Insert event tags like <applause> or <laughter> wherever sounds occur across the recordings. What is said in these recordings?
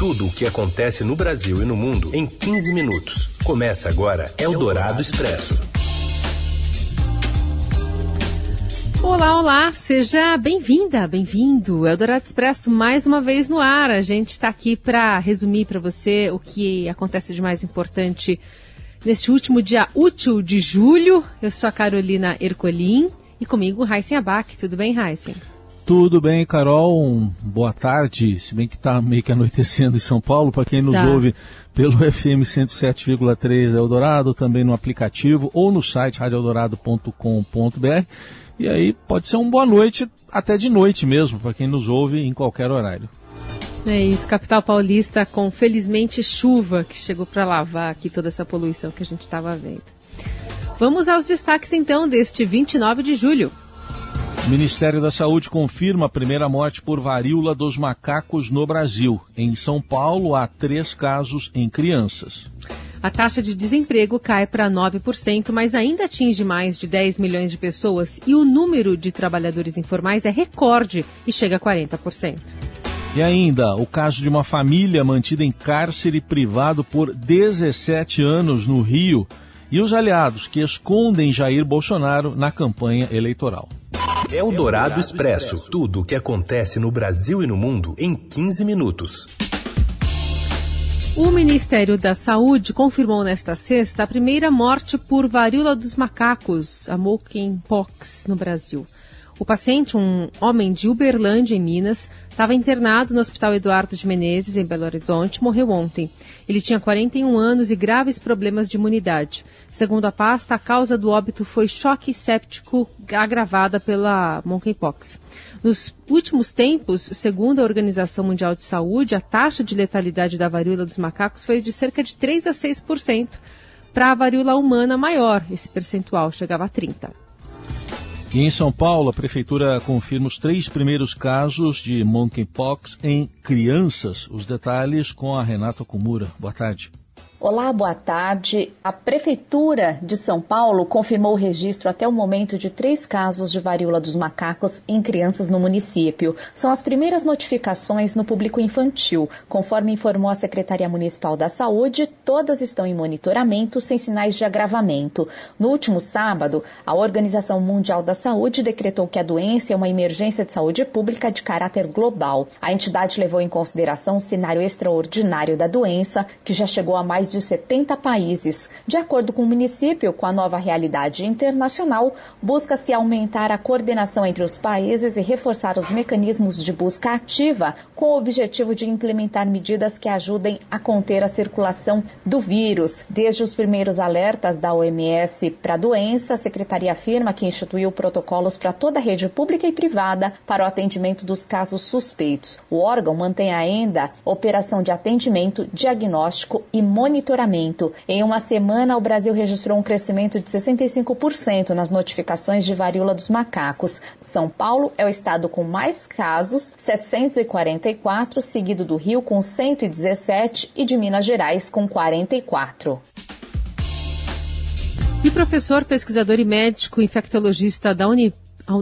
Tudo o que acontece no Brasil e no mundo em 15 minutos. Começa agora Eldorado Expresso. Olá, olá, seja bem-vinda, bem-vindo. Eldorado Expresso mais uma vez no ar. A gente está aqui para resumir para você o que acontece de mais importante neste último dia útil de julho. Eu sou a Carolina Ercolim e comigo Raíssen Abac. Tudo bem, Raíssen? Tudo bem, Carol? Um, boa tarde. Se bem que está meio que anoitecendo em São Paulo, para quem nos tá. ouve pelo <laughs> FM 107,3 Eldorado, também no aplicativo ou no site radioeldorado.com.br. E aí pode ser um boa noite, até de noite mesmo, para quem nos ouve em qualquer horário. É isso, capital paulista com felizmente chuva que chegou para lavar aqui toda essa poluição que a gente estava vendo. Vamos aos destaques então deste 29 de julho. O Ministério da Saúde confirma a primeira morte por varíola dos macacos no Brasil. Em São Paulo, há três casos em crianças. A taxa de desemprego cai para 9%, mas ainda atinge mais de 10 milhões de pessoas e o número de trabalhadores informais é recorde e chega a 40%. E ainda, o caso de uma família mantida em cárcere privado por 17 anos no Rio e os aliados que escondem Jair Bolsonaro na campanha eleitoral. É o Dourado Expresso. Tudo o que acontece no Brasil e no mundo em 15 minutos. O Ministério da Saúde confirmou nesta sexta a primeira morte por varíola dos macacos, a monkeypox, no Brasil. O paciente, um homem de Uberlândia, em Minas, estava internado no Hospital Eduardo de Menezes, em Belo Horizonte, morreu ontem. Ele tinha 41 anos e graves problemas de imunidade. Segundo a pasta, a causa do óbito foi choque séptico agravada pela monkeypox. Nos últimos tempos, segundo a Organização Mundial de Saúde, a taxa de letalidade da varíola dos macacos foi de cerca de 3 a 6%. Para a varíola humana maior, esse percentual chegava a 30%. E em São Paulo, a prefeitura confirma os três primeiros casos de monkeypox em crianças. Os detalhes com a Renata Kumura. Boa tarde. Olá, boa tarde. A Prefeitura de São Paulo confirmou o registro até o momento de três casos de varíola dos macacos em crianças no município. São as primeiras notificações no público infantil. Conforme informou a Secretaria Municipal da Saúde, todas estão em monitoramento sem sinais de agravamento. No último sábado, a Organização Mundial da Saúde decretou que a doença é uma emergência de saúde pública de caráter global. A entidade levou em consideração o cenário extraordinário da doença, que já chegou a mais de 70 países. De acordo com o município, com a nova realidade internacional, busca-se aumentar a coordenação entre os países e reforçar os mecanismos de busca ativa com o objetivo de implementar medidas que ajudem a conter a circulação do vírus. Desde os primeiros alertas da OMS para a doença, a secretaria afirma que instituiu protocolos para toda a rede pública e privada para o atendimento dos casos suspeitos. O órgão mantém ainda operação de atendimento, diagnóstico e monitoramento monitoramento. Em uma semana, o Brasil registrou um crescimento de 65% nas notificações de varíola dos macacos. São Paulo é o estado com mais casos, 744, seguido do Rio com 117 e de Minas Gerais com 44. E professor, pesquisador e médico infectologista da Unip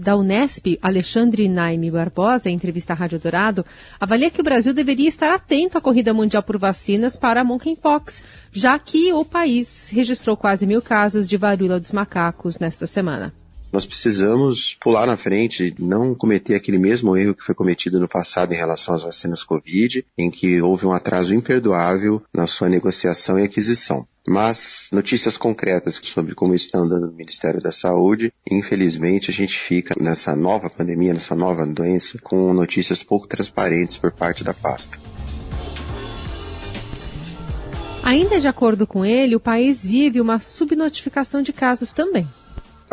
da Unesp, Alexandre Naime Barbosa, em entrevista à Rádio Dourado, avalia que o Brasil deveria estar atento à corrida mundial por vacinas para a monkeypox, já que o país registrou quase mil casos de varíola dos macacos nesta semana. Nós precisamos pular na frente, não cometer aquele mesmo erro que foi cometido no passado em relação às vacinas Covid, em que houve um atraso imperdoável na sua negociação e aquisição. Mas notícias concretas sobre como está andando o Ministério da Saúde, infelizmente a gente fica nessa nova pandemia, nessa nova doença, com notícias pouco transparentes por parte da pasta. Ainda de acordo com ele, o país vive uma subnotificação de casos também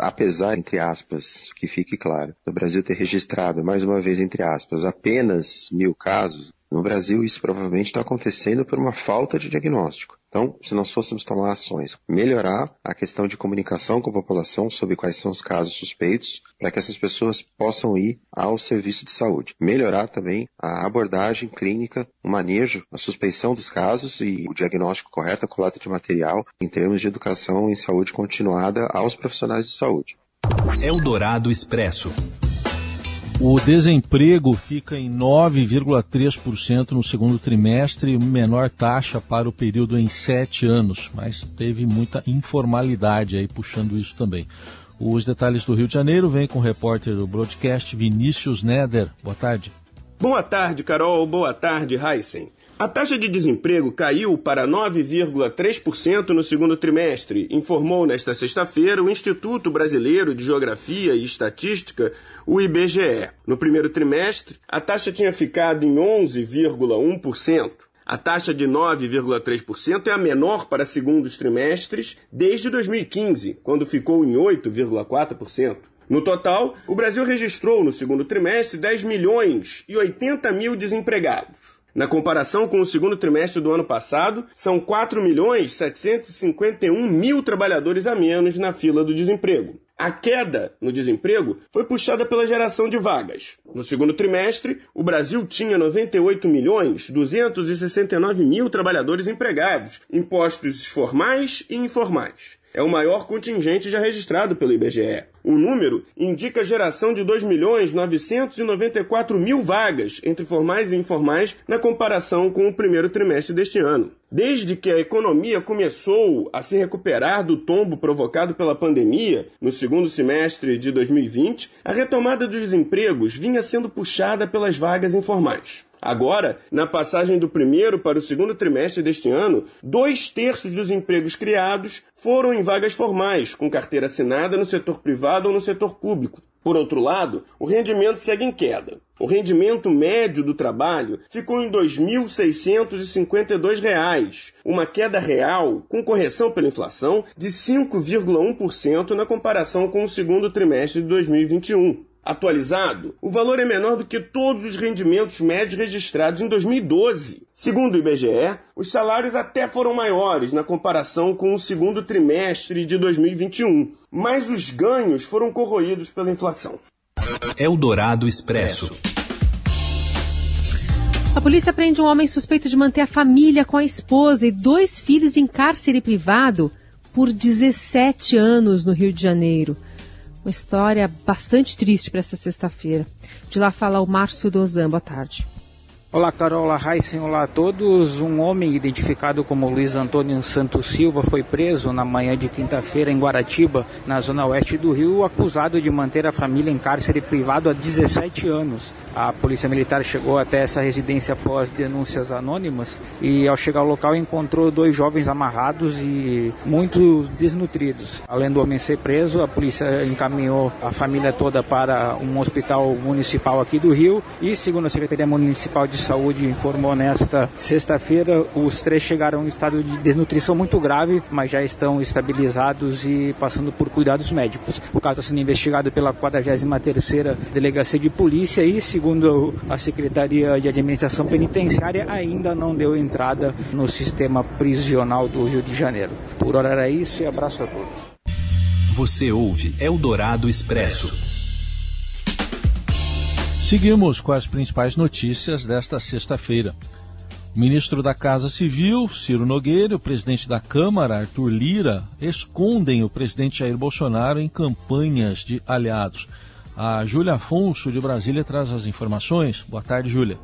apesar, entre aspas, que fique claro, do Brasil ter registrado, mais uma vez, entre aspas, apenas mil casos, no Brasil isso provavelmente está acontecendo por uma falta de diagnóstico. Então, se nós fôssemos tomar ações, melhorar a questão de comunicação com a população sobre quais são os casos suspeitos, para que essas pessoas possam ir ao serviço de saúde. Melhorar também a abordagem clínica, o manejo, a suspeição dos casos e o diagnóstico correto, a coleta de material em termos de educação em saúde continuada aos profissionais de saúde. Eldorado Expresso. O desemprego fica em 9,3% no segundo trimestre, menor taxa para o período em sete anos, mas teve muita informalidade aí puxando isso também. Os detalhes do Rio de Janeiro vem com o repórter do broadcast Vinícius Neder. Boa tarde. Boa tarde, Carol. Boa tarde, Heisen. A taxa de desemprego caiu para 9,3% no segundo trimestre, informou nesta sexta-feira o Instituto Brasileiro de Geografia e Estatística, o IBGE. No primeiro trimestre, a taxa tinha ficado em 11,1%. A taxa de 9,3% é a menor para segundos trimestres desde 2015, quando ficou em 8,4%. No total, o Brasil registrou no segundo trimestre 10 milhões e 80 mil desempregados. Na comparação com o segundo trimestre do ano passado, são 4 milhões 751 mil trabalhadores a menos na fila do desemprego. A queda no desemprego foi puxada pela geração de vagas. No segundo trimestre, o Brasil tinha 98 milhões 269 mil trabalhadores empregados, em postos formais e informais é o maior contingente já registrado pelo IBGE. O número indica a geração de 2 milhões 994 mil vagas entre formais e informais na comparação com o primeiro trimestre deste ano. Desde que a economia começou a se recuperar do tombo provocado pela pandemia no segundo semestre de 2020, a retomada dos empregos vinha sendo puxada pelas vagas informais. Agora, na passagem do primeiro para o segundo trimestre deste ano, dois terços dos empregos criados foram em vagas formais, com carteira assinada no setor privado ou no setor público. Por outro lado, o rendimento segue em queda. O rendimento médio do trabalho ficou em R$ 2.652, uma queda real, com correção pela inflação, de 5,1% na comparação com o segundo trimestre de 2021. Atualizado, o valor é menor do que todos os rendimentos médios registrados em 2012. Segundo o IBGE, os salários até foram maiores na comparação com o segundo trimestre de 2021, mas os ganhos foram corroídos pela inflação. Eldorado Expresso. A polícia prende um homem suspeito de manter a família com a esposa e dois filhos em cárcere privado por 17 anos no Rio de Janeiro. Uma história bastante triste para essa sexta-feira. De lá fala o Márcio Dozan. Boa tarde. Olá, Carol, olá, Heisen, olá a todos. Um homem identificado como Luiz Antônio Santos Silva foi preso na manhã de quinta-feira em Guaratiba, na zona oeste do Rio, acusado de manter a família em cárcere privado há 17 anos. A polícia militar chegou até essa residência após denúncias anônimas e, ao chegar ao local, encontrou dois jovens amarrados e muito desnutridos. Além do homem ser preso, a polícia encaminhou a família toda para um hospital municipal aqui do Rio e, segundo a Secretaria Municipal de Saúde informou nesta sexta-feira, os três chegaram em estado de desnutrição muito grave, mas já estão estabilizados e passando por cuidados médicos. O caso está sendo investigado pela 43ª Delegacia de Polícia e, segundo a Secretaria de Administração Penitenciária, ainda não deu entrada no sistema prisional do Rio de Janeiro. Por hora era isso e abraço a todos. Você ouve Eldorado Expresso. Seguimos com as principais notícias desta sexta-feira. O ministro da Casa Civil, Ciro Nogueira, o presidente da Câmara, Arthur Lira, escondem o presidente Jair Bolsonaro em campanhas de aliados. A Júlia Afonso, de Brasília, traz as informações. Boa tarde, Júlia.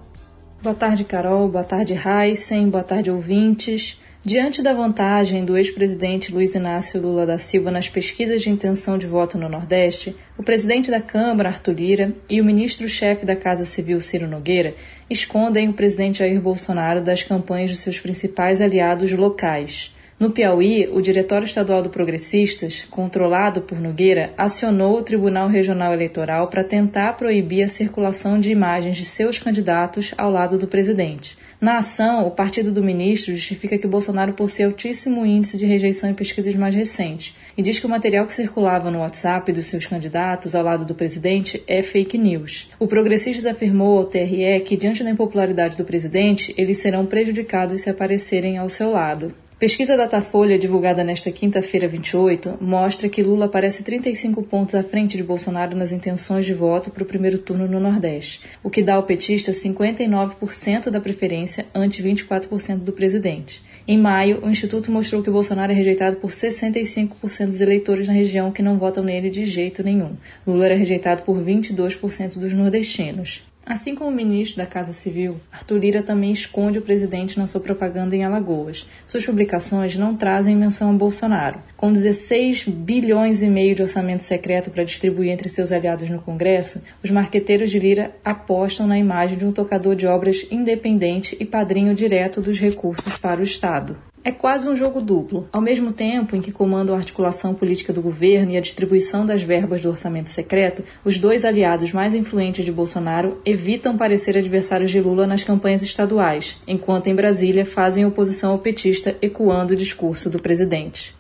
Boa tarde, Carol. Boa tarde, Heisen. Boa tarde, ouvintes. Diante da vantagem do ex-presidente Luiz Inácio Lula da Silva nas pesquisas de intenção de voto no Nordeste, o presidente da Câmara, Arthur Lira, e o ministro-chefe da Casa Civil, Ciro Nogueira, escondem o presidente Jair Bolsonaro das campanhas de seus principais aliados locais. No Piauí, o Diretório Estadual do Progressistas, controlado por Nogueira, acionou o Tribunal Regional Eleitoral para tentar proibir a circulação de imagens de seus candidatos ao lado do presidente. Na ação, o partido do ministro justifica que Bolsonaro possui altíssimo índice de rejeição em pesquisas mais recentes e diz que o material que circulava no WhatsApp dos seus candidatos ao lado do presidente é fake news. O Progressistas afirmou ao TRE que, diante da impopularidade do presidente, eles serão prejudicados se aparecerem ao seu lado. Pesquisa Datafolha, divulgada nesta quinta-feira 28, mostra que Lula aparece 35 pontos à frente de Bolsonaro nas intenções de voto para o primeiro turno no Nordeste, o que dá ao petista 59% da preferência ante 24% do presidente. Em maio, o Instituto mostrou que Bolsonaro é rejeitado por 65% dos eleitores na região que não votam nele de jeito nenhum. Lula era rejeitado por 22% dos nordestinos. Assim como o ministro da Casa Civil, Arthur Lira também esconde o presidente na sua propaganda em Alagoas. Suas publicações não trazem menção a Bolsonaro. Com 16 bilhões e meio de orçamento secreto para distribuir entre seus aliados no Congresso, os marqueteiros de Lira apostam na imagem de um tocador de obras independente e padrinho direto dos recursos para o Estado. É quase um jogo duplo. Ao mesmo tempo em que comandam a articulação política do governo e a distribuição das verbas do orçamento secreto, os dois aliados mais influentes de Bolsonaro evitam parecer adversários de Lula nas campanhas estaduais, enquanto em Brasília fazem oposição ao petista ecoando o discurso do presidente.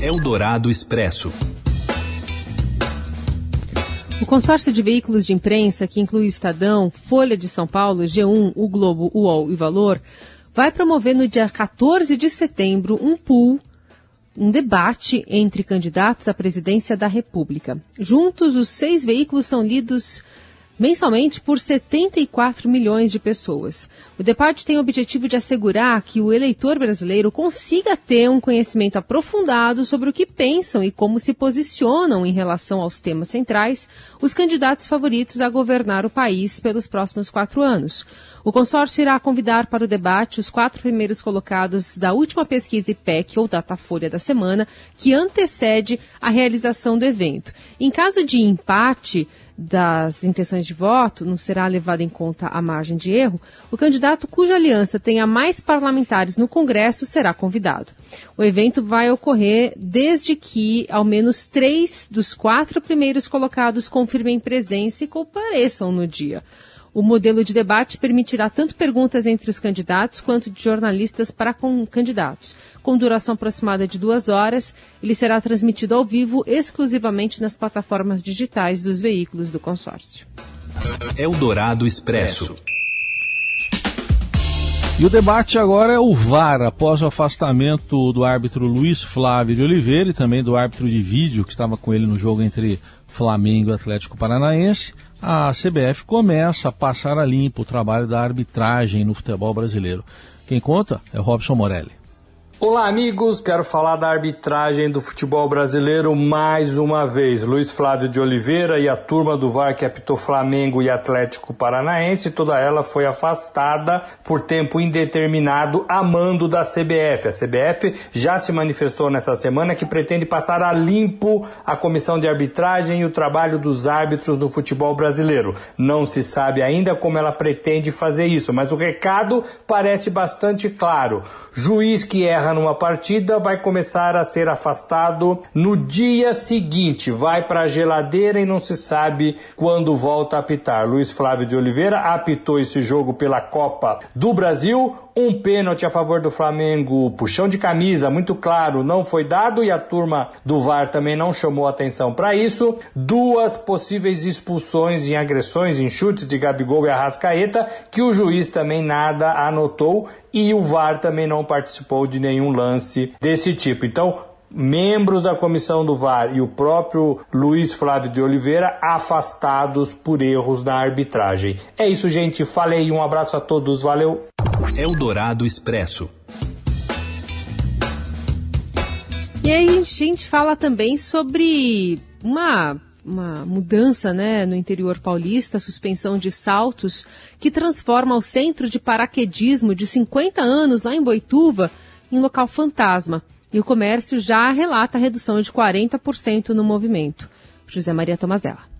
Eldorado Expresso. O consórcio de veículos de imprensa, que inclui o Estadão, Folha de São Paulo, G1, O Globo, UOL e Valor, vai promover no dia 14 de setembro um pool, um debate entre candidatos à presidência da República. Juntos, os seis veículos são lidos mensalmente por 74 milhões de pessoas. O debate tem o objetivo de assegurar que o eleitor brasileiro consiga ter um conhecimento aprofundado sobre o que pensam e como se posicionam em relação aos temas centrais os candidatos favoritos a governar o país pelos próximos quatro anos. O consórcio irá convidar para o debate os quatro primeiros colocados da última pesquisa IPEC ou Datafolha da semana, que antecede a realização do evento. Em caso de empate, das intenções de voto, não será levada em conta a margem de erro, o candidato cuja aliança tenha mais parlamentares no Congresso será convidado. O evento vai ocorrer desde que ao menos três dos quatro primeiros colocados confirmem presença e compareçam no dia. O modelo de debate permitirá tanto perguntas entre os candidatos quanto de jornalistas para com candidatos. Com duração aproximada de duas horas, ele será transmitido ao vivo exclusivamente nas plataformas digitais dos veículos do consórcio. Eldorado Expresso. E o debate agora é o VAR, após o afastamento do árbitro Luiz Flávio de Oliveira e também do árbitro de vídeo que estava com ele no jogo entre Flamengo e Atlético Paranaense a CBF começa a passar a limpo o trabalho da arbitragem no futebol brasileiro. Quem conta é Robson Morelli. Olá, amigos. Quero falar da arbitragem do futebol brasileiro mais uma vez. Luiz Flávio de Oliveira e a turma do VAR que apitou Flamengo e Atlético Paranaense, toda ela foi afastada por tempo indeterminado a mando da CBF. A CBF já se manifestou nessa semana que pretende passar a limpo a comissão de arbitragem e o trabalho dos árbitros do futebol brasileiro. Não se sabe ainda como ela pretende fazer isso, mas o recado parece bastante claro. Juiz que erra numa partida vai começar a ser afastado no dia seguinte, vai para a geladeira e não se sabe quando volta a apitar. Luiz Flávio de Oliveira apitou esse jogo pela Copa do Brasil, um pênalti a favor do Flamengo, puxão de camisa, muito claro, não foi dado e a turma do VAR também não chamou atenção para isso. Duas possíveis expulsões em agressões, em chutes de Gabigol e Arrascaeta, que o juiz também nada anotou e o VAR também não participou de nenhum lance desse tipo. Então, membros da comissão do VAR e o próprio Luiz Flávio de Oliveira afastados por erros na arbitragem. É isso, gente. Falei, um abraço a todos, valeu. Eldorado Expresso. E aí a gente fala também sobre uma, uma mudança né, no interior paulista, suspensão de saltos, que transforma o centro de paraquedismo de 50 anos lá em Boituva em local fantasma. E o comércio já relata a redução de 40% no movimento. José Maria Tomazella.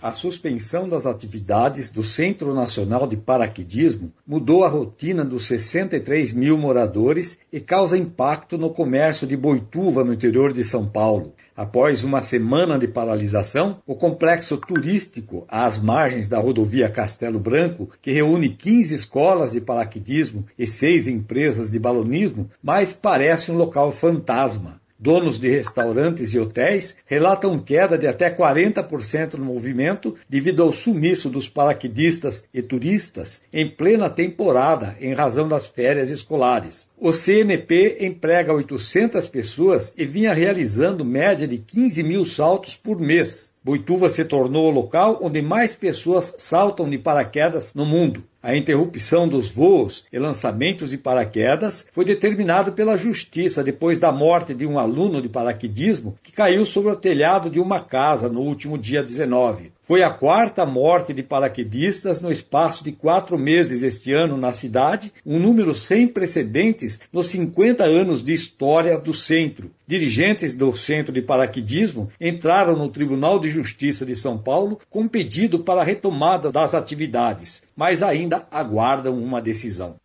A suspensão das atividades do Centro Nacional de Paraquedismo mudou a rotina dos 63 mil moradores e causa impacto no comércio de Boituva, no interior de São Paulo. Após uma semana de paralisação, o complexo turístico às margens da rodovia Castelo Branco, que reúne 15 escolas de paraquedismo e seis empresas de balonismo, mais parece um local fantasma. Donos de restaurantes e hotéis relatam queda de até 40% no movimento devido ao sumiço dos paraquedistas e turistas em plena temporada em razão das férias escolares. O CNP emprega 800 pessoas e vinha realizando média de 15 mil saltos por mês. Boituva se tornou o local onde mais pessoas saltam de paraquedas no mundo. A interrupção dos voos e lançamentos de paraquedas foi determinado pela Justiça depois da morte de um aluno de paraquedismo que caiu sobre o telhado de uma casa no último dia 19. Foi a quarta morte de paraquedistas no espaço de quatro meses este ano na cidade, um número sem precedentes nos 50 anos de história do centro. Dirigentes do Centro de Paraquedismo entraram no Tribunal de Justiça de São Paulo com pedido para a retomada das atividades, mas ainda aguardam uma decisão.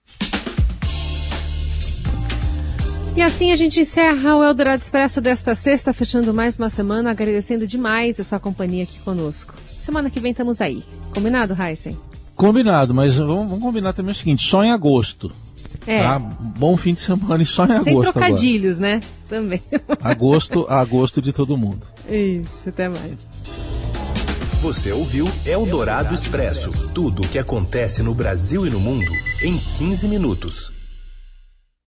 E assim a gente encerra o Eldorado Expresso desta sexta, fechando mais uma semana, agradecendo demais a sua companhia aqui conosco. Semana que vem estamos aí. Combinado, Heisen? Combinado, mas vamos, vamos, combinar também o seguinte: só em agosto. É. Tá? Bom fim de semana e só em agosto. Sem trocadilhos, agora. né? Também. <laughs> Agosto, agosto de todo mundo. Isso, até mais. Você ouviu Eldorado Expresso tudo o que acontece no Brasil e no mundo em 15 minutos.